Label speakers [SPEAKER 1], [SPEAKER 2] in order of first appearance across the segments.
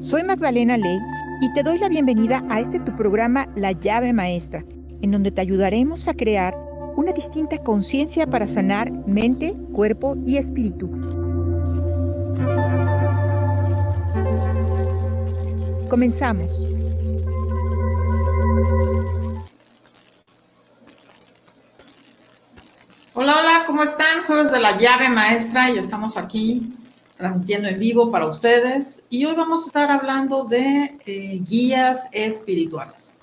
[SPEAKER 1] Soy Magdalena Ley y te doy la bienvenida a este tu programa La llave maestra, en donde te ayudaremos a crear una distinta conciencia para sanar mente, cuerpo y espíritu. Comenzamos.
[SPEAKER 2] Hola, hola, ¿cómo están? Jueves de la llave maestra y estamos aquí transmitiendo en vivo para ustedes. Y hoy vamos a estar hablando de eh, guías espirituales.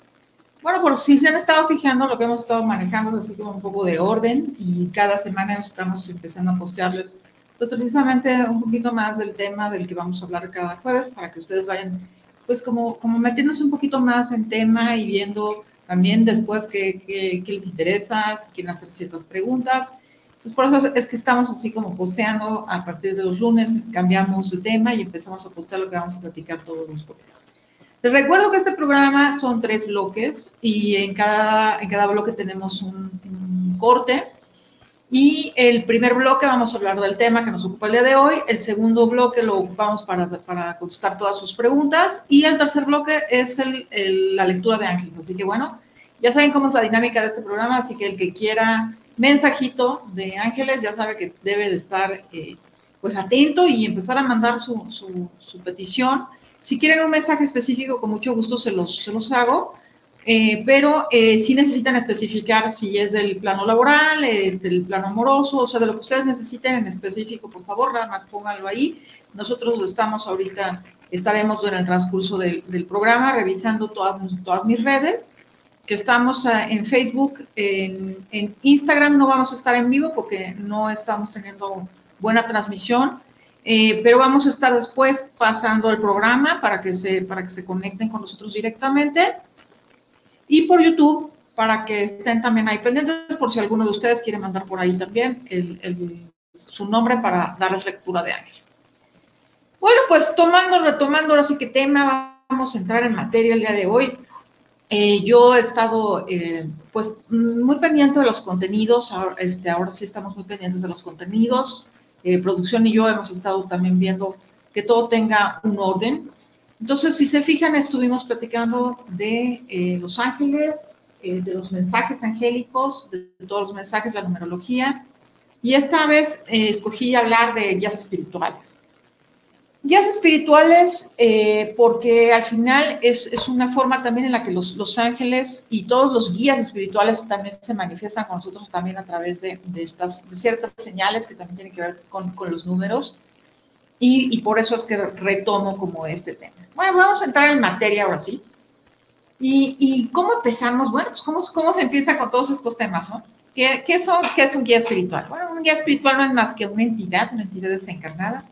[SPEAKER 2] Bueno, por si se han estado fijando, lo que hemos estado manejando es así como un poco de orden y cada semana estamos empezando a postearles, pues precisamente un poquito más del tema del que vamos a hablar cada jueves para que ustedes vayan, pues como, como metiéndose un poquito más en tema y viendo también después qué, qué, qué les interesa, si quieren hacer ciertas preguntas. Pues por eso es que estamos así como posteando a partir de los lunes, cambiamos de tema y empezamos a postear lo que vamos a platicar todos los jueves. Les recuerdo que este programa son tres bloques y en cada, en cada bloque tenemos un, un corte. Y el primer bloque vamos a hablar del tema que nos ocupa el día de hoy. El segundo bloque lo ocupamos para, para contestar todas sus preguntas. Y el tercer bloque es el, el, la lectura de ángeles. Así que bueno, ya saben cómo es la dinámica de este programa. Así que el que quiera mensajito de ángeles ya sabe que debe de estar eh, pues atento y empezar a mandar su, su, petición. Si quieren un mensaje específico, con mucho gusto se los, se los hago. Eh, pero eh, sí necesitan especificar si es del plano laboral, del plano amoroso, o sea, de lo que ustedes necesiten en específico, por favor, nada más pónganlo ahí. Nosotros estamos ahorita, estaremos en el transcurso del, del programa revisando todas, todas mis redes, que estamos en Facebook, en, en, Instagram no vamos a estar en vivo porque no estamos teniendo buena transmisión, pero vamos a estar después pasando el programa para que se, para que se conecten con nosotros directamente y por YouTube para que estén también ahí pendientes por si alguno de ustedes quiere mandar por ahí también el, el, su nombre para darles lectura de ángeles. Bueno, pues tomando, retomando ahora sí que tema, vamos a entrar en materia el día de hoy. Eh, yo he estado eh, pues muy pendiente de los contenidos, ahora, este, ahora sí estamos muy pendientes de los contenidos. Eh, producción y yo hemos estado también viendo que todo tenga un orden, entonces, si se fijan, estuvimos platicando de eh, los ángeles, eh, de los mensajes angélicos, de, de, todos los mensajes, la numerología, y esta vez eh, escogí hablar de guías espirituales. Guías espirituales eh, porque al final es, es, una forma también en la que los, los, ángeles y todos los guías espirituales también se manifiestan con nosotros también a través de, de estas de ciertas señales que también tienen que ver con, con los números. Y, y, por eso es que retomo como este tema. Bueno, vamos a entrar en materia ahora sí. ¿Y, y cómo empezamos? Bueno, pues ¿cómo, cómo se empieza con todos estos temas, ¿no? ¿Qué, qué, son, ¿Qué es un guía espiritual? Bueno, un guía espiritual no es más que una entidad, una entidad desencarnada,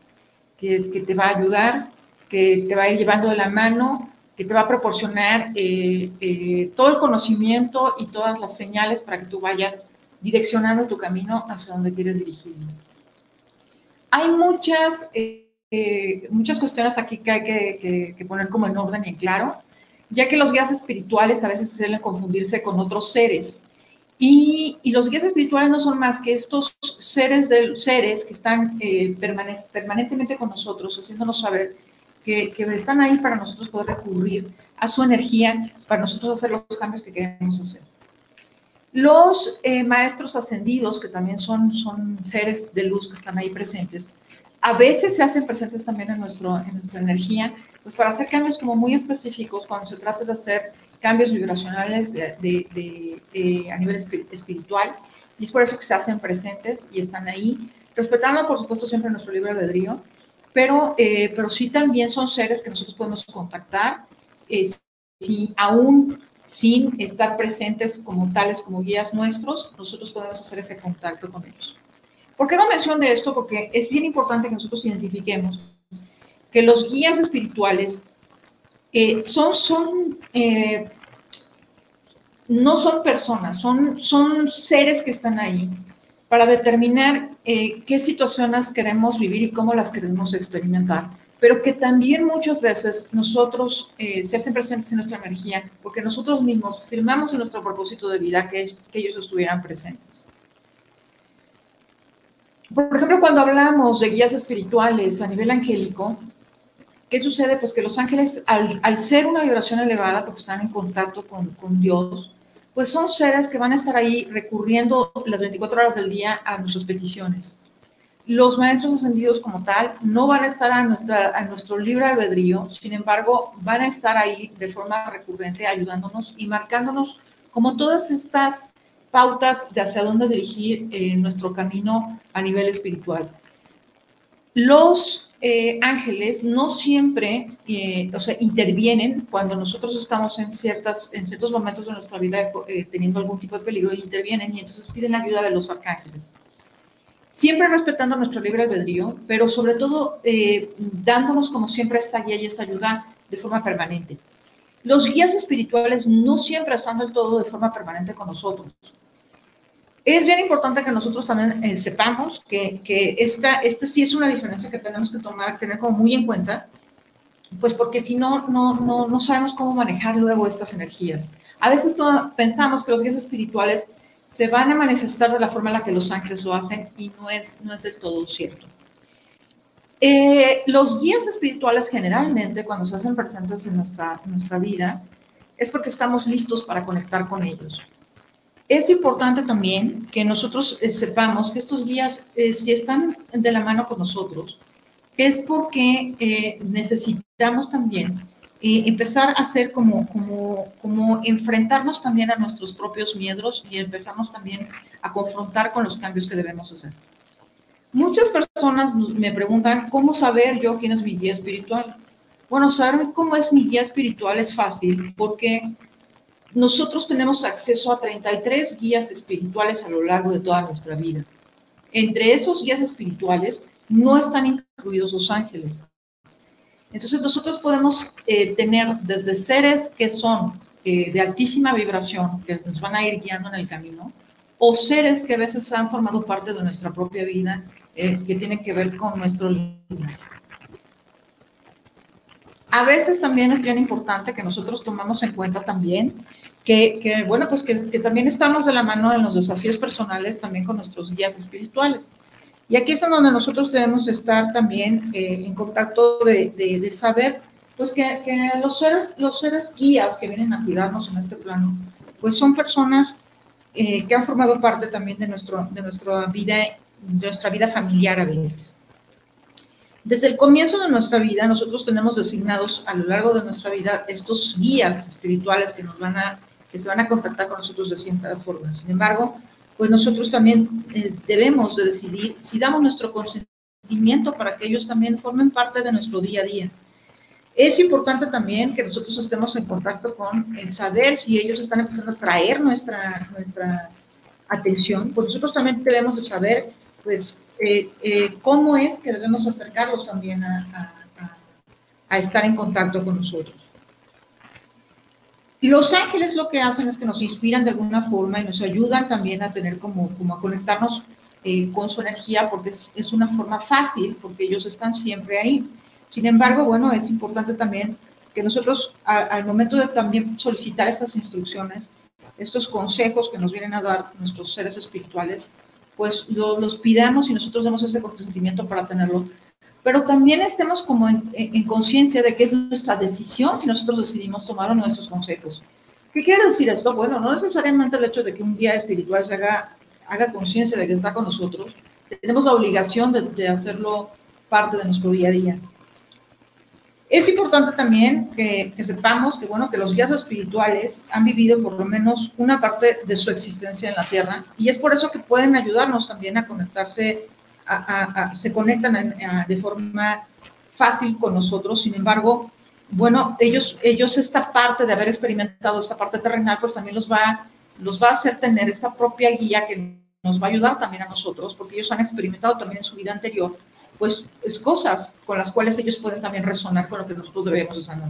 [SPEAKER 2] que, que te va a ayudar, que te va a ir llevando de la mano, que te va a proporcionar eh, eh, todo el conocimiento y todas las señales para que tú vayas direccionando tu camino hacia donde quieres dirigirlo hay muchas, eh, eh, muchas cuestiones aquí que hay que, que, que, poner como en orden y en claro, ya que los guías espirituales a veces suelen confundirse con otros seres. Y, y, los guías espirituales no son más que estos seres, de, seres que están eh, permanentemente con nosotros, haciéndonos saber que, que, están ahí para nosotros poder recurrir a su energía, para nosotros hacer los cambios que queremos hacer. Los eh, maestros ascendidos, que también son, son seres de luz que están ahí presentes, a veces se hacen presentes también en, nuestro, en nuestra energía, pues para hacer cambios como muy específicos cuando se trata de hacer cambios vibracionales de, de, de, de, a nivel espiritual. Y es por eso que se hacen presentes y están ahí, respetando, por supuesto, siempre nuestro libre albedrío, pero, eh, pero sí también son seres que nosotros podemos contactar eh, si aún sin estar presentes como tales, como guías nuestros, nosotros podemos hacer ese contacto con ellos. ¿Por qué hago mención de esto? Porque es bien importante que nosotros identifiquemos que los guías espirituales eh, son, son eh, no son personas, son, son seres que están ahí para determinar eh, qué situaciones queremos vivir y cómo las queremos experimentar pero que también muchas veces nosotros eh, se hacen presentes en nuestra energía porque nosotros mismos firmamos en nuestro propósito de vida que, que ellos estuvieran presentes. Por ejemplo, cuando hablamos de guías espirituales a nivel angélico, ¿qué sucede? Pues que los ángeles, al, ser una vibración elevada, porque están en contacto con, Dios, pues son seres que van a estar ahí recurriendo las 24 horas del día a nuestras peticiones. Los maestros ascendidos como tal no van a estar a nuestro libre albedrío, sin embargo, van a estar ahí de forma recurrente ayudándonos y marcándonos como todas estas pautas de hacia dónde dirigir eh, nuestro camino a nivel espiritual. Los eh, ángeles no siempre, eh, o sea, intervienen cuando nosotros estamos en, ciertas, en ciertos momentos de nuestra vida teniendo algún tipo de peligro, intervienen y entonces piden ayuda de los arcángeles siempre respetando nuestro libre albedrío, pero sobre todo eh, dándonos como siempre esta guía y esta ayuda de forma permanente. Los guías espirituales no siempre están del todo de forma permanente con nosotros. Es bien importante que nosotros también eh, sepamos que, que esta, esta sí es una diferencia que tenemos que tomar, tener como muy en cuenta, pues porque si no, no, no, no sabemos cómo manejar luego estas energías. A veces pensamos que los guías espirituales se van a manifestar de la forma en la que los ángeles lo hacen y no es, no es del todo cierto. Eh, los guías espirituales generalmente cuando se hacen presentes en nuestra, nuestra vida es porque estamos listos para conectar con ellos. Es importante también que nosotros eh, sepamos que estos guías, eh, si están de la mano con nosotros, es porque necesitamos también y empezar a hacer como, como, como enfrentarnos también a nuestros propios miedos y empezamos también a confrontar con los cambios que debemos hacer. Muchas personas me preguntan, ¿cómo saber yo quién es mi guía espiritual? Bueno, saber cómo es mi guía espiritual es fácil porque nosotros tenemos acceso a 33 guías espirituales a lo largo de toda nuestra vida. Entre esos guías espirituales no están incluidos los ángeles. Entonces nosotros podemos eh, tener desde seres que son eh, de altísima vibración, que nos van a ir guiando en el camino, o seres que a veces han formado parte de nuestra propia vida, eh, que tienen que ver con nuestro linaje. A veces también es bien importante que nosotros tomamos en cuenta también que, que bueno, pues que, que también estamos de la mano en los desafíos personales también con nuestros guías espirituales. Y aquí es donde nosotros debemos estar también eh, en contacto de, de, saber, pues que, que, los, seres, los seres guías que vienen a cuidarnos en este plano, pues son personas eh, que han formado parte también de, nuestro, de nuestra, vida, de nuestra vida familiar a veces. Desde el comienzo de nuestra vida, nosotros tenemos designados a lo largo de nuestra vida estos guías espirituales que nos van a, que se van a contactar con nosotros de cierta forma. Sin embargo, pues nosotros también eh, debemos de decidir si damos nuestro consentimiento para que ellos también formen parte de nuestro día a día. Es importante también que nosotros estemos en contacto con el saber si ellos están empezando a traer nuestra, nuestra atención, pues nosotros también debemos de saber, pues, eh, eh, cómo es que debemos acercarlos también a, a estar en contacto con nosotros. Los ángeles lo que hacen es que nos inspiran de alguna forma y nos ayudan también a tener como, como a conectarnos eh, con su energía porque es, una forma fácil, porque ellos están siempre ahí. Sin embargo, bueno, es importante también que nosotros al momento de también solicitar estas instrucciones, estos consejos que nos vienen a dar nuestros seres espirituales, pues los pidamos y nosotros demos ese consentimiento para tenerlo pero también estemos como en, conciencia de que es nuestra decisión si nosotros decidimos tomar nuestros consejos. ¿Qué quiere decir esto? Bueno, no necesariamente el hecho de que un guía espiritual se haga, haga conciencia de que está con nosotros, tenemos la obligación de, de, hacerlo parte de nuestro día a día. Es importante también que, que, sepamos que, bueno, que los guías espirituales han vivido por lo menos una parte de su existencia en la Tierra y es por eso que pueden ayudarnos también a conectarse se conectan de forma fácil con nosotros. Sin embargo, bueno, ellos, ellos esta parte de haber experimentado esta parte terrenal, pues también los va, los va a hacer tener esta propia guía que nos va a ayudar también a nosotros, porque ellos han experimentado también en su vida anterior, pues es cosas con las cuales ellos pueden también resonar con lo que nosotros debemos sanar.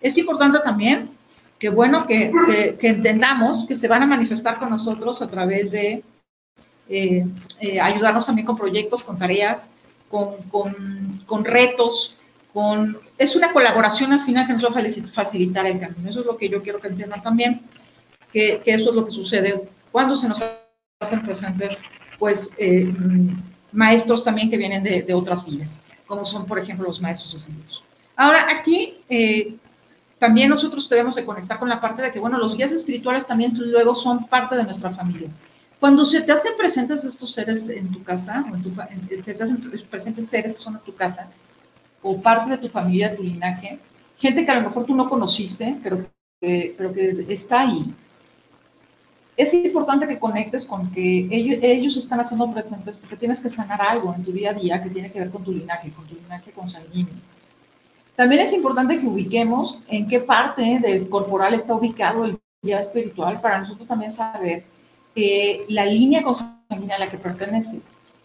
[SPEAKER 2] Es importante también que, bueno, que, que entendamos que se van a manifestar con nosotros a través de eh, eh, ayudarnos también con proyectos, con tareas, con, con, con, retos, con... Es una colaboración al final que nos va a facilitar el camino. Eso es lo que yo quiero que entiendan también, que, que eso es lo que sucede cuando se nos hacen presentes, pues, eh, maestros también que vienen de, otras vidas, como son, por ejemplo, los maestros ascendidos. Ahora, aquí eh, también nosotros debemos de conectar con la parte de que, bueno, los guías espirituales también luego son parte de nuestra familia. Cuando se te hacen presentes estos seres en tu casa, o en tu, se te hacen presentes seres que son de tu casa, o parte de tu familia, tu linaje, gente que a lo mejor tú no conociste, pero que está ahí, es importante que conectes con que ellos, ellos están haciendo presentes porque tienes que sanar algo en tu día a día que tiene que ver con tu linaje, con tu linaje consanguíneo. También es importante que ubiquemos en qué parte del corporal está ubicado el guía espiritual para nosotros también saber la línea consanguínea a la que pertenece.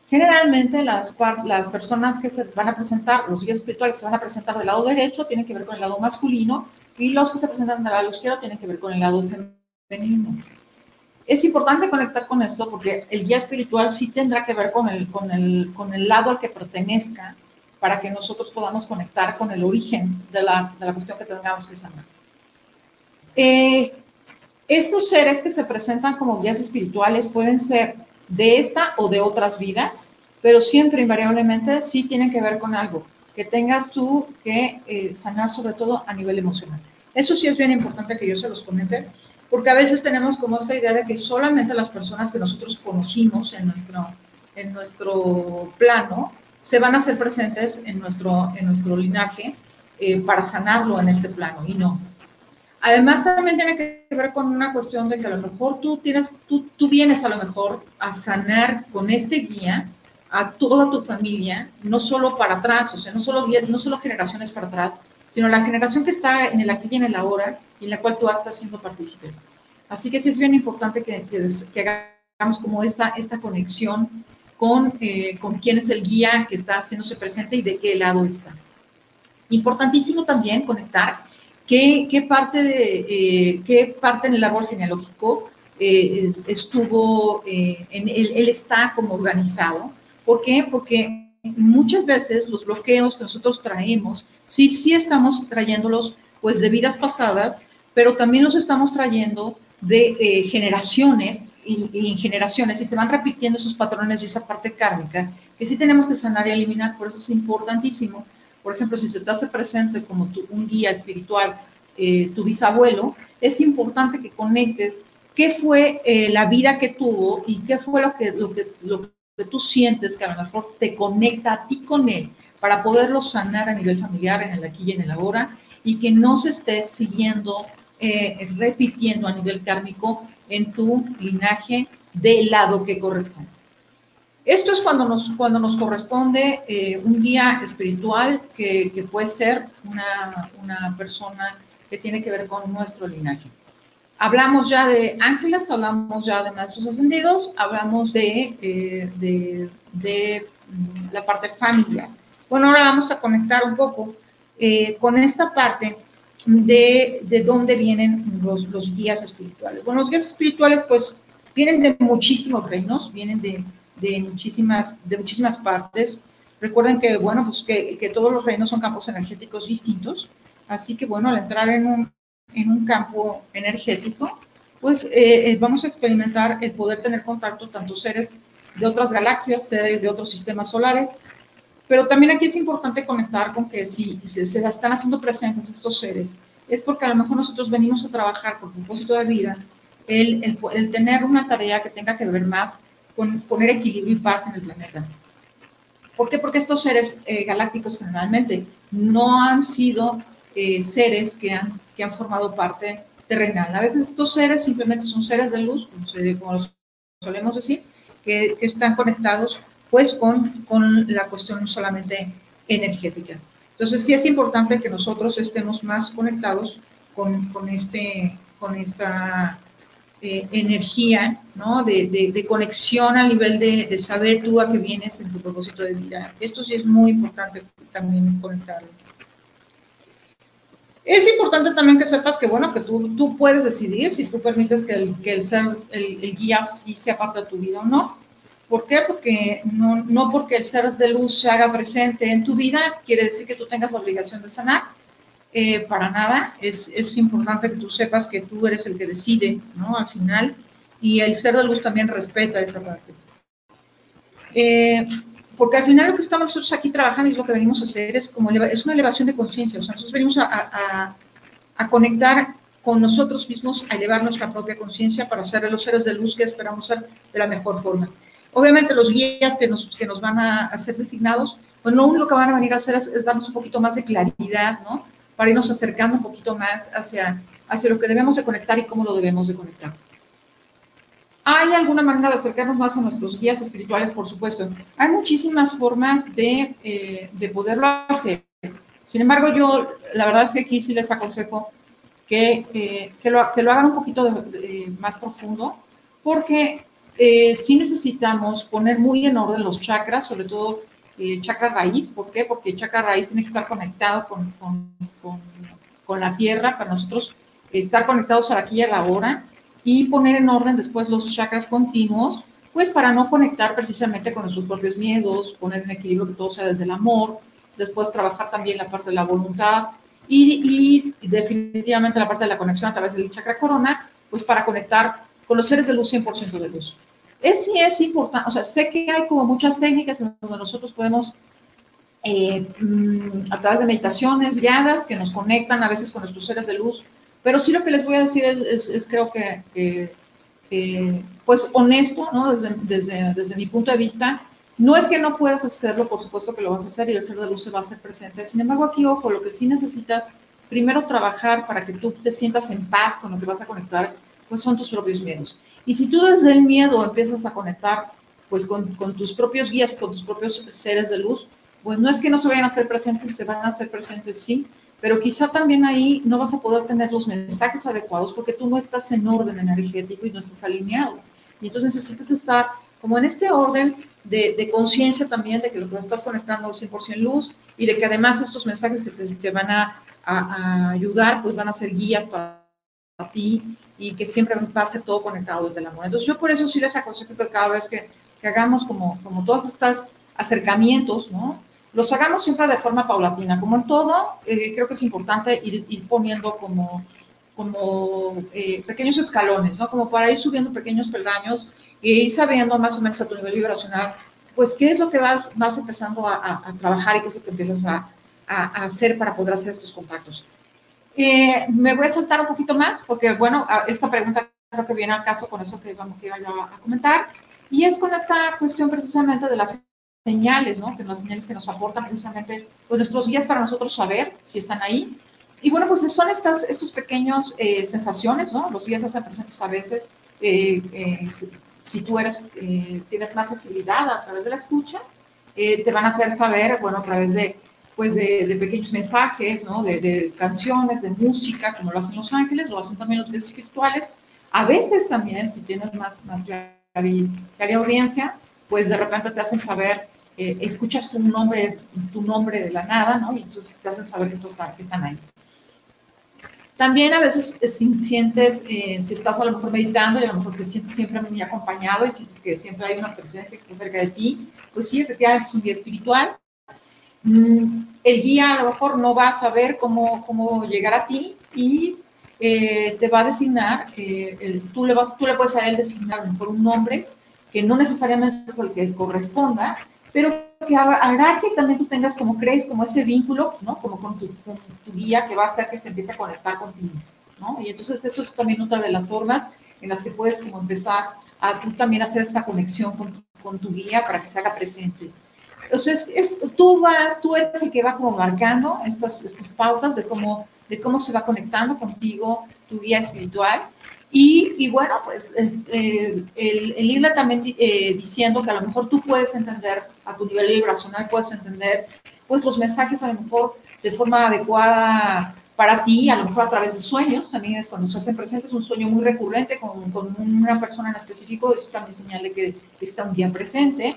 [SPEAKER 2] Generalmente las, las personas que se van a presentar, los guías espirituales se van a presentar del lado derecho, tienen que ver con el lado masculino, y los que se presentan del lado izquierdo tienen que ver con el lado femenino. Es importante conectar con esto porque el guía espiritual sí tendrá que ver con el, lado al que pertenezca para que nosotros podamos conectar con el origen de la, de la cuestión que tengamos que sanar. Eh, estos seres que se presentan como guías espirituales pueden ser de esta o de otras vidas, pero siempre invariablemente sí tienen que ver con algo que tengas tú que eh, sanar sobre todo a nivel emocional. Eso sí es bien importante que yo se los comente porque a veces tenemos como esta idea de que solamente las personas que nosotros conocimos en nuestro, en nuestro plano se van a hacer presentes en nuestro, en nuestro linaje eh, para sanarlo en este plano, y no. Además, también tiene que ver con una cuestión de que a lo mejor tú, tienes, tú, tú vienes a lo mejor a sanar con este guía a toda tu familia, no solo para atrás, o sea, no solo, no solo generaciones para atrás, sino la generación que está en el aquí y en el ahora y en la cual tú vas a estar siendo partícipe. Así que sí es bien importante que, que, hagamos como esta, esta conexión con, eh, con quién es el guía que está haciéndose presente y de qué lado está. Importantísimo también conectar qué, qué parte, de, eh, qué parte en el árbol genealógico eh, estuvo, en, él, él está como organizado. ¿Por qué? Porque muchas veces los bloqueos que nosotros traemos, sí, sí estamos trayéndolos pues de vidas pasadas, pero también los estamos trayendo de eh, generaciones y, en generaciones y se van repitiendo esos patrones y esa parte kármica que sí tenemos que sanar y eliminar, por eso es importantísimo. Por ejemplo, si se te hace presente como un guía espiritual, eh, tu bisabuelo, es importante que conectes qué fue eh, la vida que tuvo y qué fue lo que, lo que, lo que tú sientes que a lo mejor te conecta a ti con él para poderlo sanar a nivel familiar, en el aquí y en el ahora, y que no se esté siguiendo, eh, repitiendo a nivel kármico en tu linaje del lado que corresponde. Esto es cuando nos, cuando nos corresponde eh, un guía espiritual que, que puede ser una, una persona que tiene que ver con nuestro linaje. Hablamos ya de ángeles, hablamos ya de maestros ascendidos, hablamos de, eh, de, de, mm, la parte familiar. Bueno, ahora vamos a conectar un poco eh, con esta parte de, de dónde vienen los, los, guías espirituales. Bueno, los guías espirituales pues vienen de muchísimos reinos, vienen de, de muchísimas, de muchísimas partes. Recuerden que, bueno, pues que, que todos los reinos son campos energéticos distintos. Así que, bueno, al entrar en un, en un campo energético, pues eh, eh, vamos a experimentar el poder tener contacto tanto seres de otras galaxias, seres de otros sistemas solares, pero también aquí es importante conectar con que si se, están haciendo presentes estos seres, es porque a lo mejor nosotros venimos a trabajar con propósito de vida, el, el, el tener una tarea que tenga que ver más con poner equilibrio y paz en el planeta. ¿Por qué? Porque estos seres eh, galácticos generalmente no han sido seres que han que han formado parte terrenal. A veces estos seres simplemente son seres de luz, como, los solemos decir, que, están conectados pues con, con la cuestión solamente energética. Entonces sí es importante que nosotros estemos más conectados con, con este, con esta eh, energía, ¿no? De, de, de, conexión a nivel de, de, saber tú a qué vienes en tu propósito de vida. Esto sí es muy importante también conectarlo. Es importante también que sepas que, bueno, que tú, tú puedes decidir si tú permites que el, que el ser, el, el, guía sí sea parte de tu vida o no. ¿Por qué? Porque no, no porque el ser de luz se haga presente en tu vida quiere decir que tú tengas la obligación de sanar. Eh, para nada. Es, es importante que tú sepas que tú eres el que decide, ¿no? Al final. Y el ser de luz también respeta esa parte. Eh, porque al final lo que estamos nosotros aquí trabajando y lo que venimos a hacer es como es una elevación de conciencia, o sea, nosotros venimos a, a, a, conectar con nosotros mismos, a elevar nuestra propia conciencia para ser los seres de luz que esperamos ser de la mejor forma. Obviamente los guías que nos, que nos van a, ser designados, pues lo único que van a venir a hacer es, es, darnos un poquito más de claridad, ¿no? Para irnos acercando un poquito más hacia, hacia lo que debemos de conectar y cómo lo debemos de conectar. ¿Hay alguna manera de acercarnos más a nuestros guías espirituales? Por supuesto. Hay muchísimas formas de, eh, de poderlo hacer. Sin embargo, yo la verdad es que aquí sí les aconsejo que, eh, que, lo, que lo, hagan un poquito más profundo, porque eh, sí necesitamos poner muy en orden los chakras, sobre todo el chakra raíz. ¿Por qué? Porque el chakra raíz tiene que estar conectado con, con, con, con la tierra para nosotros estar conectados a aquí y a la hora y poner en orden después los chakras continuos, pues para no conectar precisamente con nuestros propios miedos, poner en equilibrio que todo sea desde el amor, después trabajar también la parte de la voluntad y, y definitivamente la parte de la conexión a través del chakra corona, pues para conectar con los seres de luz 100% de luz. Es sí es importante, o sea, sé que hay como muchas técnicas en donde nosotros podemos eh, a través de meditaciones guiadas que nos conectan a veces con nuestros seres de luz pero sí lo que les voy a decir es, creo que, pues honesto, ¿no? Desde, desde, desde, mi punto de vista, no es que no puedas hacerlo, por supuesto que lo vas a hacer y el ser de luz se va a hacer presente. Sin embargo, aquí, ojo, lo que sí necesitas, primero trabajar para que tú te sientas en paz con lo que vas a conectar, pues son tus propios miedos. Y si tú desde el miedo empiezas a conectar, pues con, con tus propios guías, con tus propios seres de luz, pues no es que no se vayan a hacer presentes, se van a hacer presentes, sí, pero quizá también ahí no vas a poder tener los mensajes adecuados porque tú no estás en orden energético y no estás alineado. Y entonces necesitas estar como en este orden de, de conciencia también de que lo que estás conectando es 100% luz y de que además estos mensajes que te, te van a, a, a, ayudar pues van a ser guías para, para ti y que siempre va a ser todo conectado desde el amor. Entonces yo por eso sí les aconsejo que cada vez que, que hagamos como, como todos estos acercamientos, ¿no? los hagamos siempre de forma paulatina. Como en todo, eh, creo que es importante ir, ir poniendo como, como eh, pequeños escalones, ¿no? Como para ir subiendo pequeños peldaños e ir sabiendo más o menos a tu nivel vibracional, pues qué es lo que vas, vas empezando a, a, a trabajar y qué es lo que empiezas a, a, hacer para poder hacer estos contactos. Eh, me voy a saltar un poquito más porque, bueno, esta pregunta creo que viene al caso con eso que, vamos, que iba yo a comentar, y es con esta cuestión precisamente de las señales, ¿no? Que las señales que nos aportan precisamente pues, nuestros guías para nosotros saber si están ahí. Y bueno, pues son estas estos pequeños eh, sensaciones, ¿no? Los guías hacen presentes a veces. Eh, eh, si, si, tú eres, eh, tienes más sensibilidad a través de la escucha, eh, te van a hacer saber, bueno, a través de, pues de, de pequeños mensajes, ¿no? De, de, canciones, de música, como lo hacen los ángeles, lo hacen también los guías espirituales. A veces también, si tienes más, más clara audiencia, pues de repente te hacen saber eh, escuchas tu nombre, tu nombre de la nada, ¿no? Y entonces te hacen saber que, estos, que están ahí. También a veces eh, sientes, eh, si estás a lo mejor meditando y a lo mejor te sientes siempre muy acompañado y sientes que siempre hay una presencia que está cerca de ti, pues sí, efectivamente es un guía espiritual. Mm, el guía a lo mejor no va a saber cómo, cómo llegar a ti y eh, te va a designar, eh, el, tú, le vas, tú le puedes a él designar a lo mejor un nombre que no necesariamente es el que corresponda, pero que hará que también tú tengas, como crees, como ese vínculo, ¿no? Como con tu, con tu, guía que va a hacer que se empiece a conectar contigo, ¿no? Y entonces eso es también otra de las formas en las que puedes como empezar a tú también hacer esta conexión con con tu guía para que se haga presente. Entonces, es, tú vas, tú eres el que va como marcando estas, estas pautas de cómo, de cómo se va conectando contigo tu guía espiritual. Y, y, bueno, pues eh, el, el, irle también eh, diciendo que a lo mejor tú puedes entender a tu nivel vibracional, puedes entender pues los mensajes a lo mejor de forma adecuada para ti, a lo mejor a través de sueños, también es cuando se hacen presentes, un sueño muy recurrente con, con una persona en específico, eso también señala que está un día presente,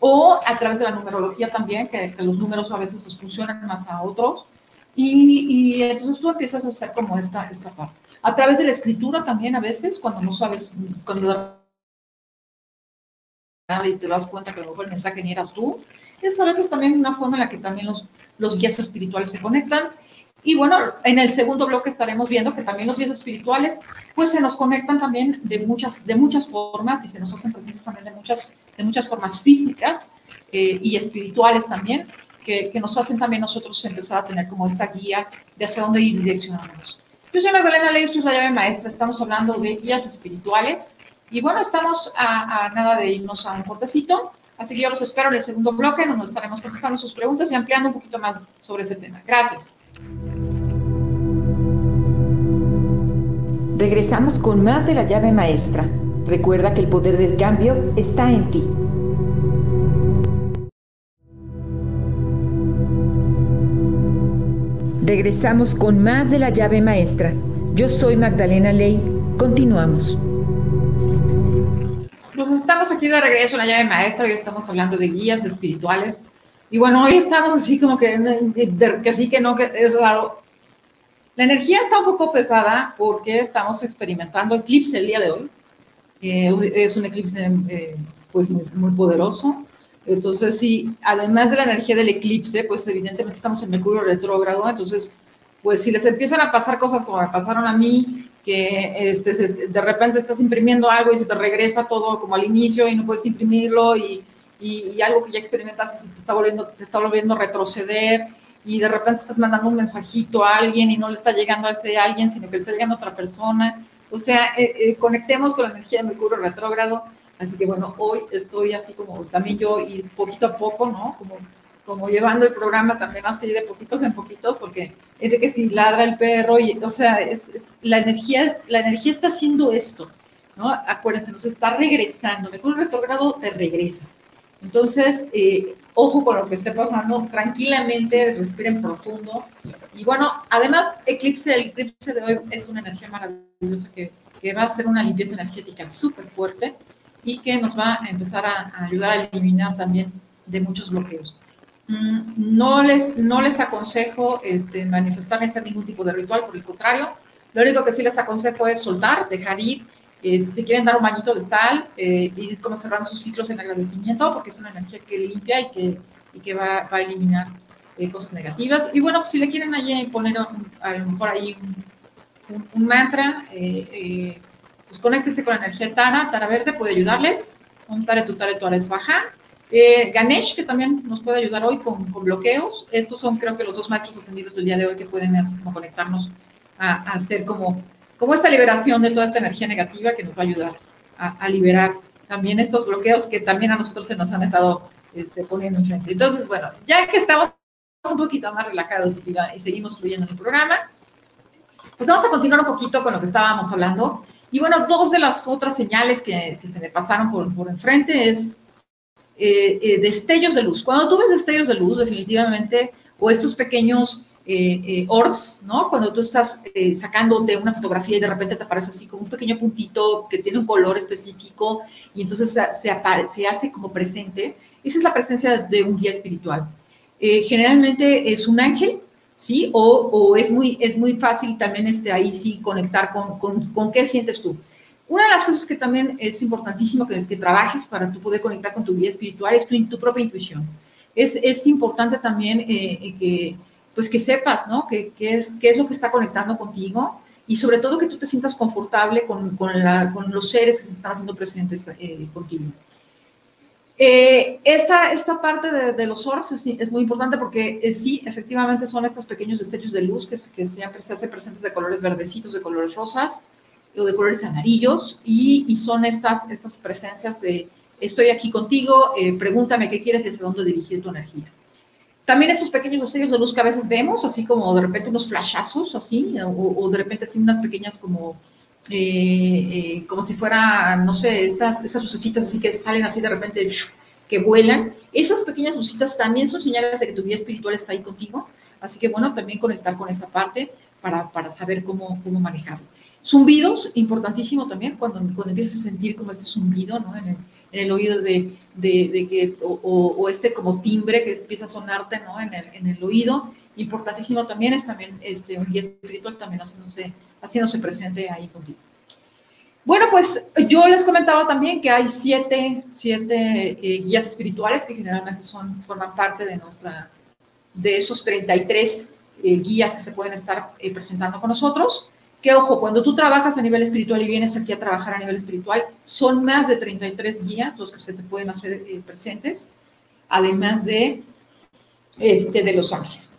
[SPEAKER 2] o a través de la numerología también, que, los números a veces nos funcionan más a otros, y, y entonces tú empiezas a hacer como esta, esta parte a través de la escritura también a veces, cuando no sabes, cuando y te das cuenta que a lo mejor el mensaje ni eras tú, es a veces también una forma en la que también los, los guías espirituales se conectan. Y bueno, en el segundo bloque estaremos viendo que también los guías espirituales pues se nos conectan también de muchas, de muchas formas y se nos hacen presentes también de muchas, de muchas formas físicas, eh, y espirituales también, que, que, nos hacen también nosotros empezar a tener como esta guía de hacia dónde ir direccionándonos. Yo soy Magdalena Ley, esto es la llave maestra, estamos hablando de guías espirituales y bueno, estamos a, a nada de irnos a un cortecito, así que yo los espero en el segundo bloque donde estaremos contestando sus preguntas y ampliando un poquito más sobre ese tema. Gracias.
[SPEAKER 1] Regresamos con más de la llave maestra. Recuerda que el poder del cambio está en ti. Regresamos con más de la llave maestra. Yo soy Magdalena Ley. Continuamos.
[SPEAKER 2] Pues estamos aquí de regreso en la llave maestra. Hoy estamos hablando de guías espirituales. Y bueno, hoy estamos así como que, que así que no, que es raro. La energía está un poco pesada porque estamos experimentando eclipse el día de hoy. Eh, es un eclipse eh, pues muy, muy poderoso. Entonces, sí, además de la energía del eclipse, pues evidentemente estamos en Mercurio retrógrado, entonces, pues si les empiezan a pasar cosas como me pasaron a mí, que este, de repente estás imprimiendo algo y se te regresa todo como al inicio y no puedes imprimirlo y, y, algo que ya experimentaste se te está volviendo, te está volviendo a retroceder y de repente estás mandando un mensajito a alguien y no le está llegando a ese alguien, sino que le está llegando a otra persona. O sea, eh, eh, conectemos con la energía de Mercurio retrógrado Así que bueno, hoy estoy así como también yo y poquito a poco, ¿no? Como, como llevando el programa también así de poquitos en poquitos, porque es de que si ladra el perro, y, o sea, es, la, energía es, la energía está haciendo esto, ¿no? Acuérdense, nos está regresando, Mercurio retrogrado te regresa. Entonces, eh, ojo con lo que esté pasando, tranquilamente, respiren profundo. Y bueno, además, eclipse, el eclipse de hoy es una energía maravillosa que, que va a ser una limpieza energética súper fuerte y que nos va a empezar a, ayudar a eliminar también de muchos bloqueos. Mm, no les, no les aconsejo este, manifestar ni hacer ningún tipo de ritual, por el contrario, lo único que sí les aconsejo es soltar, dejar ir. Eh, si quieren dar un bañito de sal, eh, ir como cerrando sus ciclos en agradecimiento, porque es una energía que limpia y que, y que va, va a eliminar eh, cosas negativas. Y bueno, pues si le quieren allí poner a lo mejor ahí un, un, mantra, eh, eh pues conéctense con la energía Tara, Tara Verde puede ayudarles, un Tare tu Tare tu Ares Baja. Eh, Ganesh, que también nos puede ayudar hoy con, con, bloqueos. Estos son, creo que, los dos maestros ascendidos del día de hoy que pueden como conectarnos a, a, hacer como, como esta liberación de toda esta energía negativa que nos va a ayudar a, a, liberar también estos bloqueos que también a nosotros se nos han estado este, poniendo enfrente. Entonces, bueno, ya que estamos un poquito más relajados y, y seguimos fluyendo en el programa, pues vamos a continuar un poquito con lo que estábamos hablando. Y bueno, dos de las otras señales que, que se me pasaron por, por enfrente es eh, eh, destellos de luz. Cuando tú ves destellos de luz, definitivamente, o estos pequeños eh, eh orbs, ¿no? Cuando tú estás eh, sacándote una fotografía y de repente te aparece así como un pequeño puntito que tiene un color específico y entonces se, se, hace como presente, esa es la presencia de un guía espiritual. generalmente es un ángel ¿sí? O, es, muy, es muy fácil también este, ahí sí conectar con, con, con, qué sientes tú. Una de las cosas que también es importantísimo que, que trabajes para tú poder conectar con tu guía espiritual es tu, tu propia intuición. Es, es importante también eh, que, pues que sepas, ¿no? ¿Qué, qué, es, ¿Qué es lo que está conectando contigo? Y sobre todo que tú te sientas confortable con, con, la, con los seres que se están haciendo presentes eh, contigo. Eh, esta, esta parte de, de los orbs es, es, muy importante porque eh, sí, efectivamente son estos pequeños destellos de luz que, que siempre se hacen presentes de colores verdecitos, de colores rosas o de colores amarillos y, y son estas, estas presencias de estoy aquí contigo, eh, pregúntame qué quieres y hacia dónde dirigir tu energía. También estos pequeños destellos de luz que a veces vemos, así como de repente unos flashazos, así, o, o de repente así unas pequeñas como eh, eh, como si fuera, no sé, estas, esas lucecitas así que salen así de repente, que vuelan. Esas pequeñas lucitas también son señales de que tu vida espiritual está ahí contigo. Así que bueno, también conectar con esa parte para, para saber cómo, cómo manejarlo. Zumbidos, importantísimo también, cuando, cuando empiezas a sentir como este zumbido ¿no? en, el, en el oído de, de, que, o, o, este como timbre que empieza a sonarte ¿no? en, el, en el oído. Importantísimo también es también este, un guía espiritual también haciéndose haciéndose presente ahí contigo. Bueno, pues yo les comentaba también que hay siete, siete eh, guías espirituales que generalmente son, forman parte de nuestra, de esos 33 eh, guías que se pueden estar eh, presentando con nosotros. Que ojo, cuando tú trabajas a nivel espiritual y vienes aquí a trabajar a nivel espiritual, son más de 33 guías los que se te pueden hacer eh, presentes. además de, este, de los ángeles.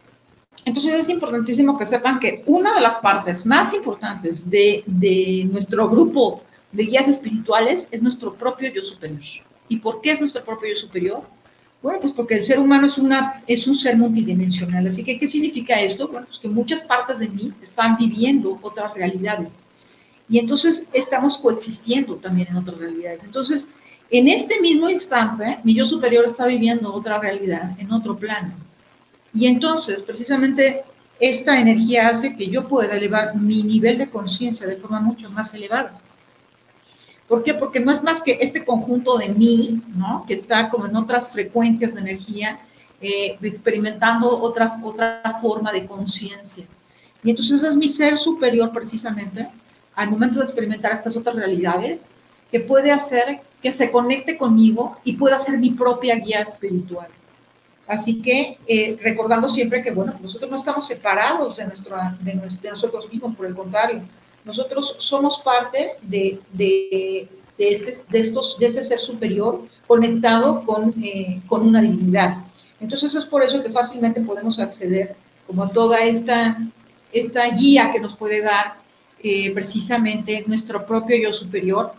[SPEAKER 2] Entonces es importantísimo que sepan que una de las partes más importantes de, de nuestro grupo de guías espirituales es nuestro propio yo superior. ¿Y por qué es nuestro propio yo superior? Bueno, pues porque el ser humano es, una, es un ser multidimensional. Así que, ¿qué significa esto? Bueno, pues que muchas partes de mí están viviendo otras realidades. Y entonces estamos coexistiendo también en otras realidades. Entonces, en este mismo instante, mi yo superior está viviendo otra realidad, en otro plano. Y entonces, precisamente, esta energía hace que yo pueda elevar mi nivel de conciencia de forma mucho más elevada. ¿Por qué? Porque no es más que este conjunto de mí, ¿no? Que está como en otras frecuencias de energía, eh, experimentando otra, otra forma de conciencia. Y entonces es mi ser superior precisamente al momento de experimentar estas otras realidades que puede hacer que se conecte conmigo y pueda ser mi propia guía espiritual. Así que eh, recordando siempre que, bueno, nosotros no estamos separados de, nuestro, de, de nosotros mismos, por el contrario, nosotros somos parte de, de, de, este, de, estos, de este ser superior conectado con, eh, con una divinidad. Entonces es por eso que fácilmente podemos acceder como a toda esta, esta guía que nos puede dar eh, precisamente nuestro propio yo superior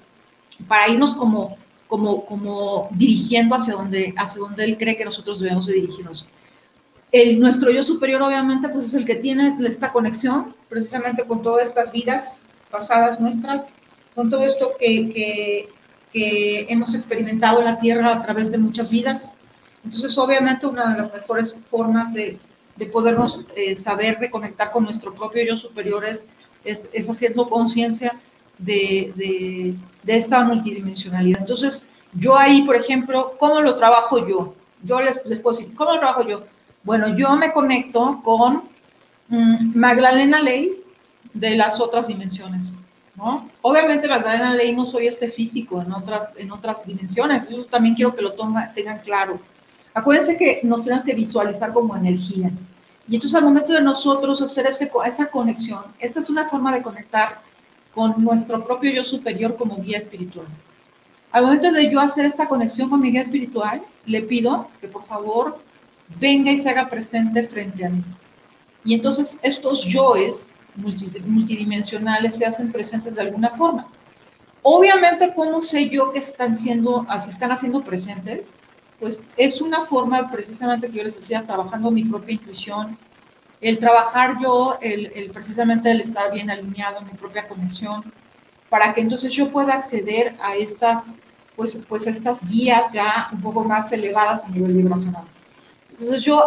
[SPEAKER 2] para irnos como, como, como dirigiendo hacia donde, hacia donde él cree que nosotros debemos de dirigirnos. El, nuestro yo superior obviamente pues es el que tiene esta conexión precisamente con todas estas vidas pasadas nuestras, con todo esto que, que, que hemos experimentado en la Tierra a través de muchas vidas. Entonces obviamente una de las mejores formas de, de podernos eh, saber reconectar con nuestro propio yo superior es, es, es haciendo conciencia de, de, de esta multidimensionalidad. Entonces yo ahí, por ejemplo, ¿cómo lo trabajo yo? Yo les, les puedo decir, ¿cómo lo trabajo yo? Bueno, yo me conecto con Magdalena Ley de las otras dimensiones, ¿no? Obviamente Magdalena Ley no soy este físico en otras, en otras dimensiones, eso también quiero que lo tengan claro. Acuérdense que nos tenemos que visualizar como energía. Y entonces al momento de nosotros hacer ese, esa conexión, esta es una forma de conectar con nuestro propio yo superior como guía espiritual. Al momento de yo hacer esta conexión con mi guía espiritual, le pido que por favor venga y se haga presente frente a mí. Y entonces estos yoes multidimensionales se hacen presentes de alguna forma. Obviamente, ¿cómo sé yo que están siendo, se están haciendo presentes? Pues es una forma precisamente que yo les decía, trabajando mi propia intuición, el trabajar yo, el, precisamente el estar bien alineado, mi propia conexión, para que entonces yo pueda acceder a estas, pues, pues estas guías ya un poco más elevadas a nivel vibracional. Entonces yo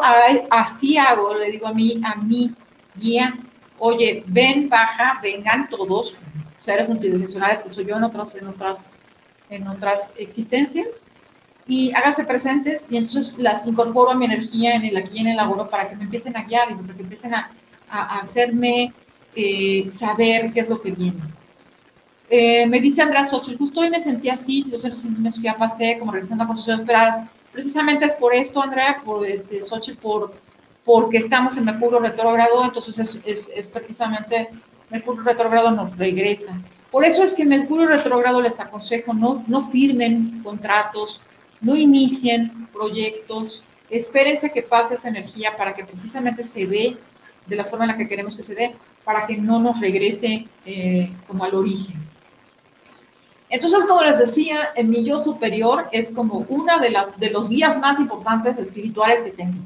[SPEAKER 2] así hago, le digo a mí, a mi guía, oye, ven, baja, vengan todos, seres multidimensionales que soy yo en otras, en otras, en otras existencias, y háganse presentes y entonces las incorporo a mi energía en el aquí y en el ahora para que me empiecen a guiar y para que empiecen a, a, hacerme eh, saber qué es lo que viene. Eh, me dice Andrea Xochitl, justo hoy me sentí así, si los sentimientos que ya pasé, como realizando cosas esperadas, Precisamente es por esto, Andrea, por este, Sochi, por, porque estamos en Mercurio retrógrado, entonces es, es, es precisamente Mercurio retrógrado nos regresa. Por eso es que Mercurio retrógrado les aconsejo no, no firmen contratos, no inicien proyectos, espérense que pase esa energía para que precisamente se dé de la forma en la que queremos que se dé, para que no nos regrese eh, como al origen. Entonces, como les decía, el mi yo superior es como una de, las, de los guías más importantes espirituales que tengo.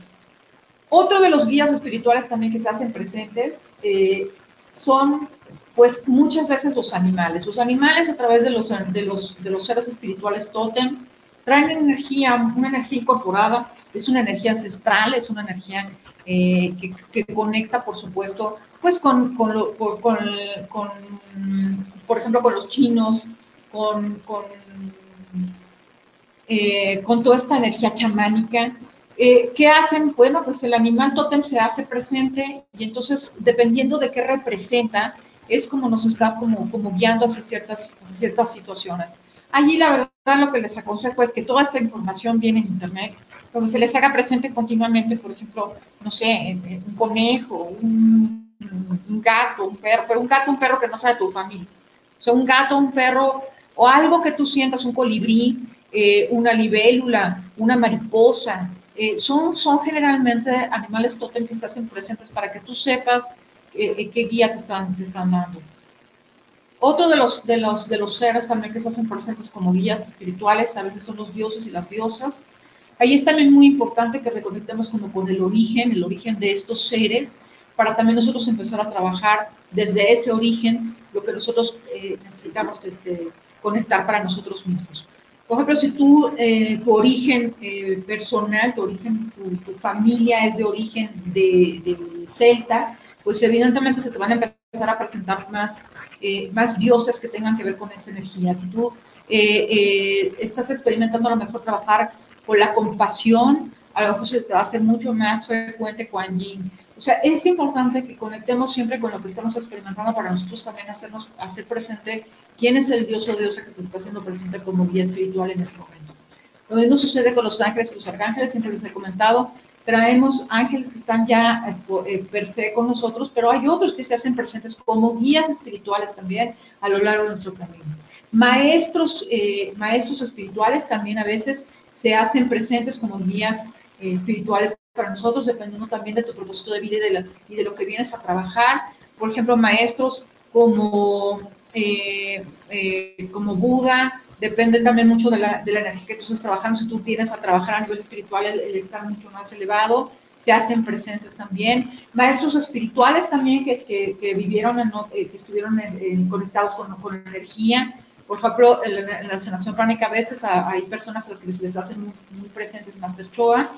[SPEAKER 2] Otro de los guías espirituales también que se hacen presentes eh, son, pues, muchas veces los animales. Los animales a través de los, de los, de los seres espirituales totem traen energía, una energía incorporada, es una energía ancestral, es una energía eh, que, que, conecta, por supuesto, pues con, con, con, con, por ejemplo, con los chinos, con, con, eh, con toda esta energía chamánica. Eh, ¿Qué hacen? Bueno, pues el animal tótem se hace presente y entonces, dependiendo de qué representa, es como nos está como, como guiando hacia ciertas, hacia ciertas situaciones. Allí la verdad lo que les aconsejo es que toda esta información viene en internet, donde se les haga presente continuamente, por ejemplo, no sé, un conejo, un, un gato, un perro, pero un gato, un perro que no sea de tu familia. O sea, un gato, un perro o algo que tú sientas, un colibrí, eh, una libélula, una mariposa. Eh, son, son generalmente animales totem que hacen presentes para que tú sepas eh, qué guía te están, te están dando. Otro de los, de, los, de los seres también que se hacen presentes como guías espirituales, a veces son los dioses y las diosas. Ahí es también muy importante que reconectemos como con el origen, el origen de estos seres, para también nosotros empezar a trabajar desde ese origen lo que nosotros eh, necesitamos este, conectar para nosotros mismos. Por ejemplo, si tú, eh, tu origen eh, personal, tu origen, tu, familia es de origen de, de, celta, pues evidentemente se te van a empezar a presentar más, más dioses que tengan que ver con esa energía. Si tú estás experimentando a lo mejor trabajar con la compasión, a lo mejor se te va a hacer mucho más frecuente Kuan Yin. O sea, es importante que conectemos siempre con lo que estamos experimentando para nosotros también hacernos, hacer presente quién es el Dios o diosa que se está haciendo presente como guía espiritual en ese momento. Lo mismo sucede con los ángeles y los arcángeles, siempre les he comentado, traemos ángeles que están ya eh, eh, per se con nosotros, pero hay otros que se hacen presentes como guías espirituales también a lo largo de nuestro camino. Maestros, eh, maestros espirituales también a veces se hacen presentes como guías eh, espirituales para nosotros, dependiendo también de tu propósito de vida y de, y de lo que vienes a trabajar. Por ejemplo, maestros como, eh, eh, como Buda, depende también mucho de la, de la, energía que tú estás trabajando. Si tú vienes a trabajar a nivel espiritual, el, estar mucho más elevado, se hacen presentes también. Maestros espirituales también que, que, que vivieron, que estuvieron conectados con, con energía, por ejemplo, en la sanación pránica a veces hay personas a las que les hacen muy, presentes Master Choa,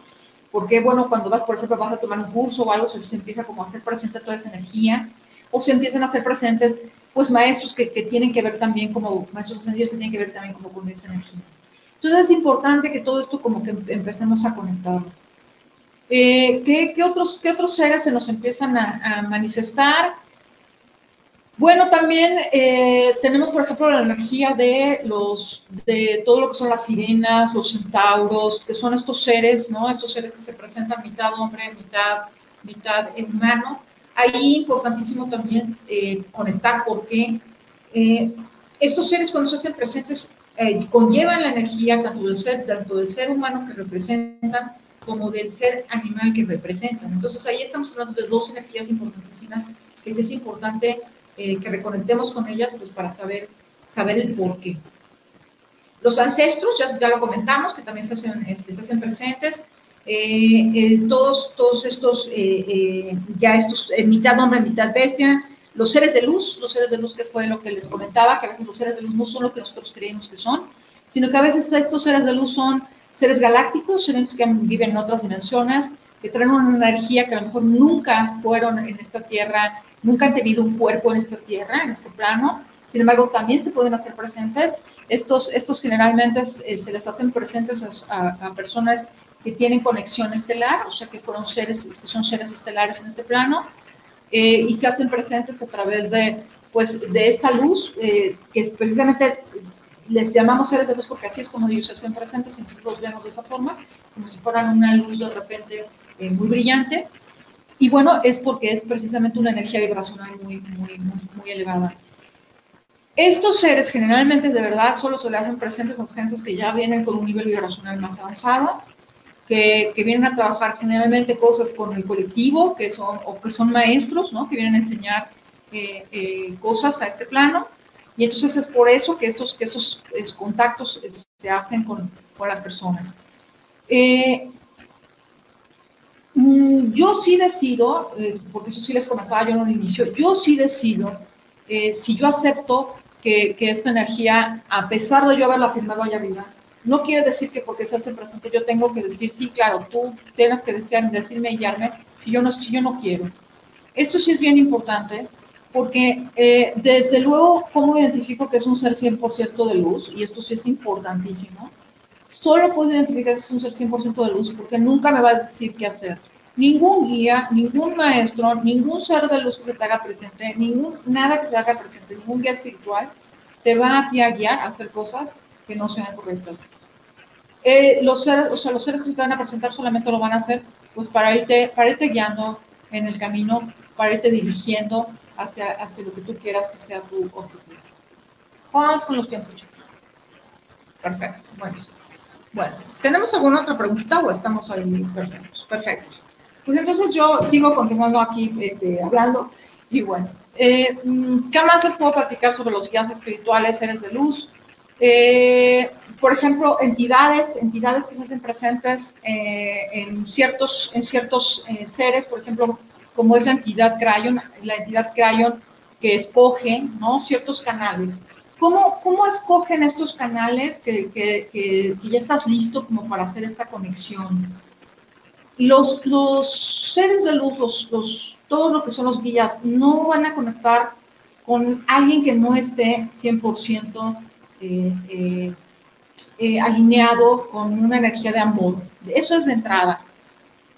[SPEAKER 2] porque, bueno, cuando vas, por ejemplo, vas a tomar un curso o algo, se, empieza como a hacer presente toda esa energía, o se empiezan a hacer presentes, pues, maestros que, que tienen que ver también como, maestros ascendidos que tienen que ver también como con esa energía. Entonces es importante que todo esto como que empecemos a conectarlo. Eh, ¿qué, ¿qué, otros, ¿Qué otros seres se nos empiezan a, a manifestar? Bueno, también eh, tenemos, por ejemplo, la energía de los, de todo lo que son las sirenas, los centauros, que son estos seres, ¿no? Estos seres que se presentan mitad hombre, mitad, mitad humano. Ahí importantísimo también eh, conectar porque eh, estos seres cuando se hacen presentes conllevan la energía tanto del ser, tanto del ser humano que representan como del ser animal que representan. Entonces ahí estamos hablando de dos energías importantísimas que es importante eh, que reconectemos con ellas pues para saber, saber el por qué. Los ancestros, ya, ya lo comentamos, que también se hacen, este, se hacen presentes. Eh, todos, todos estos, eh, ya estos, mitad hombre, mitad bestia, los seres de luz, los seres de luz que fue lo que les comentaba, que a veces los seres de luz no son lo que nosotros creemos que son, sino que a veces estos seres de luz son seres galácticos, seres que viven en otras dimensiones, que traen una energía que a lo mejor nunca fueron en esta tierra nunca han tenido un cuerpo en esta tierra, en este plano, sin embargo también se pueden hacer presentes. Estos, estos generalmente eh, se les hacen presentes a, personas que tienen conexión estelar, o sea que fueron seres, que son seres estelares en este plano, eh, y se hacen presentes a través de, pues, de esta luz, eh, que precisamente les llamamos seres de luz porque así es como ellos se hacen presentes y nosotros los vemos de esa forma, como si fueran una luz de repente muy brillante, y bueno, es porque es precisamente una energía vibracional muy, muy, muy, elevada. Estos seres generalmente de verdad solo se le hacen presentes a gentes que ya vienen con un nivel vibracional más avanzado, que, que, vienen a trabajar generalmente cosas con el colectivo, que son, o que son maestros, ¿no? que vienen a enseñar eh, eh, cosas a este plano. Y entonces es por eso que estos, que estos contactos se hacen con, con las personas. Eh, yo sí decido, eh, porque eso sí les comentaba yo en un inicio, yo sí decido eh, si yo acepto que, que, esta energía, a pesar de yo haberla firmado allá arriba, no quiere decir que porque se hace presente yo tengo que decir, sí, claro, tú tienes que desear, decirme y guiarme si yo, no, si yo no quiero. Eso sí es bien importante, porque eh, desde luego, ¿cómo identifico que es un ser 100% de luz? Y esto sí es importantísimo solo puedo identificar que es un ser 100% de luz porque nunca me va a decir qué hacer. Ningún guía, ningún maestro, ningún ser de luz que se te haga presente, ningún, nada que se haga presente, ningún guía espiritual te va a, guiar a hacer cosas que no sean correctas. Eh, los, seres, o sea, los seres que se te van a presentar solamente lo van a hacer pues para irte, para irte guiando en el camino, para irte dirigiendo hacia, hacia lo que tú quieras que sea tu objetivo. Vamos con los tiempos, chicos. Perfecto. Bueno. Bueno, ¿tenemos alguna otra pregunta o estamos ahí perfectos? Perfectos. Pues entonces yo sigo continuando aquí este, hablando y bueno, eh, ¿qué más les puedo platicar sobre los guías espirituales, seres de luz? Eh, por ejemplo, entidades, entidades que se hacen presentes eh, en ciertos, en ciertos seres, por ejemplo, como es la entidad Crayon, la entidad Crayon que escoge ¿no? ciertos canales. ¿Cómo, ¿Cómo escogen estos canales que, que, que, ya estás listo como para hacer esta conexión? Los, los seres de luz, los, los, todo lo que son los guías, no van a conectar con alguien que no esté 100% eh, eh, eh, alineado con una energía de amor. Eso es de entrada.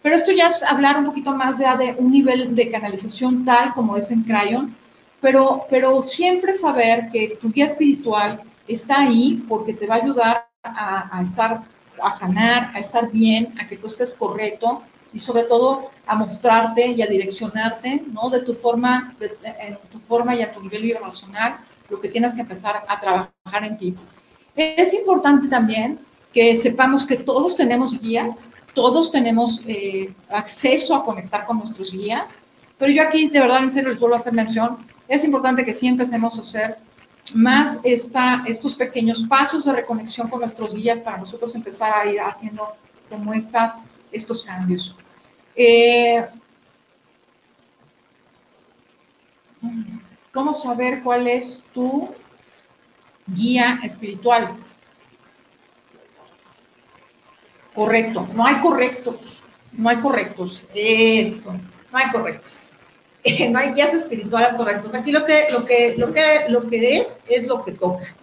[SPEAKER 2] Pero esto ya es hablar un poquito más ya de un nivel de canalización tal como es en Crayon, pero, pero siempre saber que tu guía espiritual está ahí porque te va a ayudar a, estar, a sanar, a estar bien, a que tú estés correcto y sobre todo a mostrarte y a direccionarte, ¿no? De tu forma, de, tu forma y a tu nivel vibracional, lo que tienes que empezar a trabajar en ti. Es importante también que sepamos que todos tenemos guías, todos tenemos eh, acceso a conectar con nuestros guías, pero yo aquí de verdad en serio les vuelvo a hacer mención es importante que sí empecemos a hacer más estos pequeños pasos de reconexión con nuestros guías para nosotros empezar a ir haciendo como estas, estos cambios. Eh, ¿Cómo saber cuál es tu guía espiritual? Correcto, no hay correctos, no hay correctos, eso, no hay correctos. no hay guías espirituales correctos. Aquí lo que, lo que, lo que, lo que es, es lo que toca.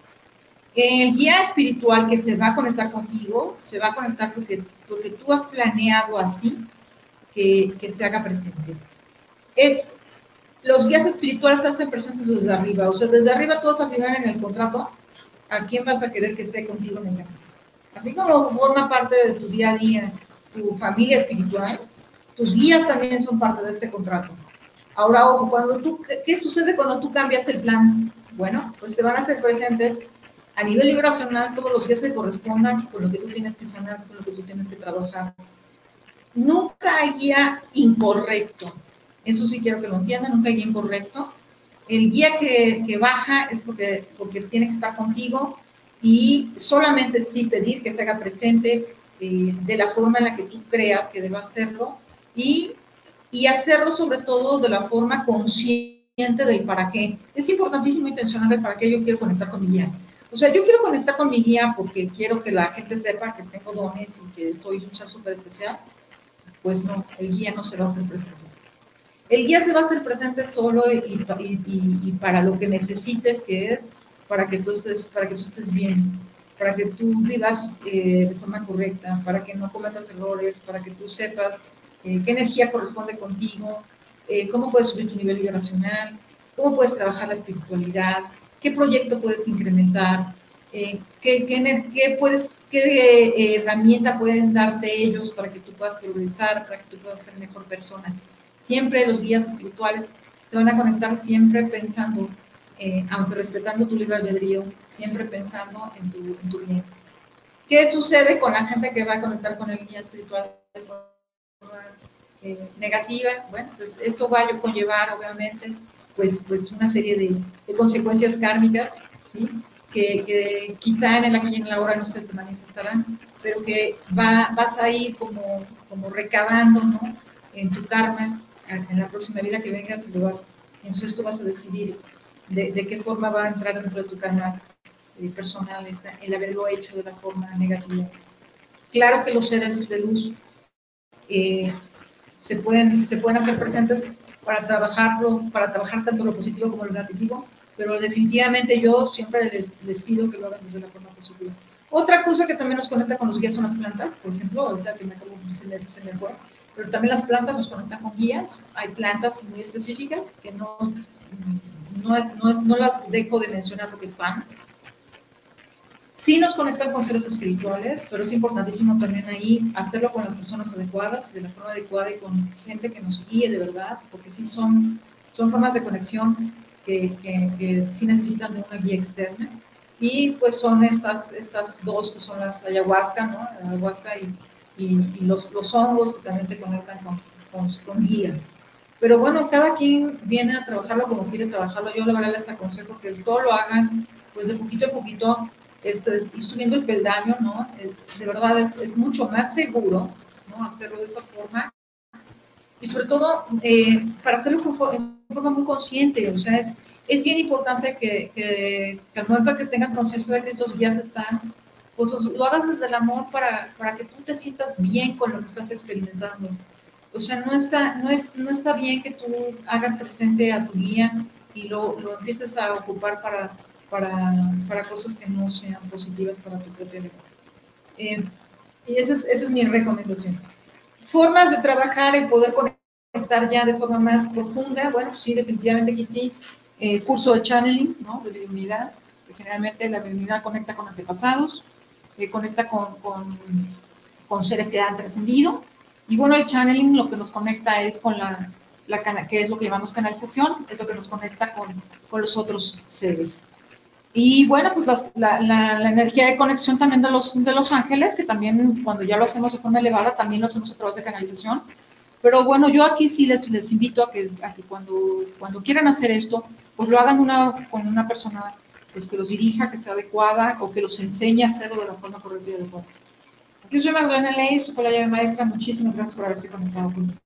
[SPEAKER 2] El guía espiritual que se va a conectar contigo, se va a conectar porque, porque tú has planeado así que, que se haga presente. Es, los guías espirituales se hacen presentes desde arriba. O sea, desde arriba tú vas a firmar en el contrato a quién vas a querer que esté contigo en el Así como forma parte de tu día a día, tu familia espiritual, tus guías también son parte de este contrato. Ahora, ojo, cuando tú, ¿qué sucede cuando tú cambias el plan? Bueno, pues se van a hacer presentes a nivel vibracional todos los días que correspondan con lo que tú tienes que sanar, con lo que tú tienes que trabajar. Nunca hay guía incorrecto. Eso sí quiero que lo entiendan, nunca hay guía incorrecto. El guía que, baja es porque, porque tiene que estar contigo y solamente sí pedir que se haga presente eh, de la forma en la que tú creas que deba hacerlo y y hacerlo sobre todo de la forma consciente del para qué. Es importantísimo intencionar el para qué yo quiero conectar con mi guía. O sea, yo quiero conectar con mi guía porque quiero que la gente sepa que tengo dones y que soy un ser súper especial. Pues no, el guía no se va a hacer presente. El guía se va a hacer presente solo y, y, para lo que necesites, que es para que tú estés, para que tú estés bien, para que tú vivas eh, de forma correcta, para que no cometas errores, para que tú sepas eh, qué energía corresponde contigo, eh, cómo puedes subir tu nivel vibracional, cómo puedes trabajar la espiritualidad, qué proyecto puedes incrementar, eh, qué, qué, puedes, qué herramienta pueden darte ellos para que tú puedas progresar, para que tú puedas ser mejor persona. Siempre los guías espirituales se van a conectar siempre pensando, aunque respetando tu libre albedrío, siempre pensando en tu, en tu bien. ¿Qué sucede con la gente que va a conectar con el guía espiritual? Eh, negativa, bueno, pues esto va a conllevar obviamente pues, pues una serie de, consecuencias kármicas, ¿sí? Que, quizá en el aquí y en la hora no se te manifestarán, pero que va, vas a ir como, como recabando ¿no? en tu karma, en la próxima vida que vengas, lo vas, entonces tú vas a decidir de, de, qué forma va a entrar dentro de tu karma eh, personal el haberlo hecho de la forma negativa. Claro que los seres de luz eh, se, pueden, se pueden hacer presentes para trabajarlo, para trabajar tanto lo positivo como lo negativo, pero definitivamente yo siempre les, pido que lo hagan desde la forma positiva. Otra cosa que también nos conecta con los guías son las plantas, por ejemplo, ahorita que me acabo se me, se me fue, pero también las plantas nos conectan con guías. Hay plantas muy específicas que no, no, no, no las dejo de mencionar porque están, Sí nos conectan con seres espirituales, pero es importantísimo también ahí hacerlo con las personas adecuadas, de la forma adecuada y con gente que nos guíe de verdad, porque sí son, son formas de conexión que, que, sí necesitan de una guía externa. y pues son estas, estas dos que son las ayahuasca, ¿no? Ayahuasca y, y, los, los, hongos que también te conectan con, con, con, guías. Pero bueno, cada quien viene a trabajarlo como quiere trabajarlo. Yo la verdad les aconsejo que todo lo hagan pues de poquito a poquito, esto, ir subiendo el peldaño, ¿no? De verdad es, es mucho más seguro, ¿no? Hacerlo de esa forma. Y sobre todo, eh, para hacerlo en forma muy consciente, o sea, es, es bien importante que, que, que, al momento que tengas conciencia de que estos guías están, pues lo, hagas desde el amor para, para, que tú te sientas bien con lo que estás experimentando. O sea, no está, no es, no está bien que tú hagas presente a tu guía y lo, lo empieces a ocupar para, para, para, cosas que no sean positivas para tu propia vida. Eh, y esa es, esa es mi recomendación. Formas de trabajar y poder conectar ya de forma más profunda, bueno, sí, definitivamente aquí sí, eh, curso de channeling, ¿no? De divinidad, que generalmente la divinidad conecta con antepasados, eh, conecta con, con, con, seres que han trascendido. Y bueno, el channeling lo que nos conecta es con la, la que es lo que llamamos canalización, es lo que nos conecta con, con los otros seres. Y bueno, pues la, la, la, energía de conexión también de los, de los ángeles, que también cuando ya lo hacemos de forma elevada, también lo hacemos a través de canalización. Pero bueno, yo aquí sí les, les invito a que, a que cuando, cuando quieran hacer esto, pues lo hagan una, con una persona pues, que los dirija, que sea adecuada o que los enseñe a hacerlo de la forma correcta y adecuada. Yo soy Magdalena Ley, soy la llave maestra. Muchísimas gracias por haberse conectado conmigo.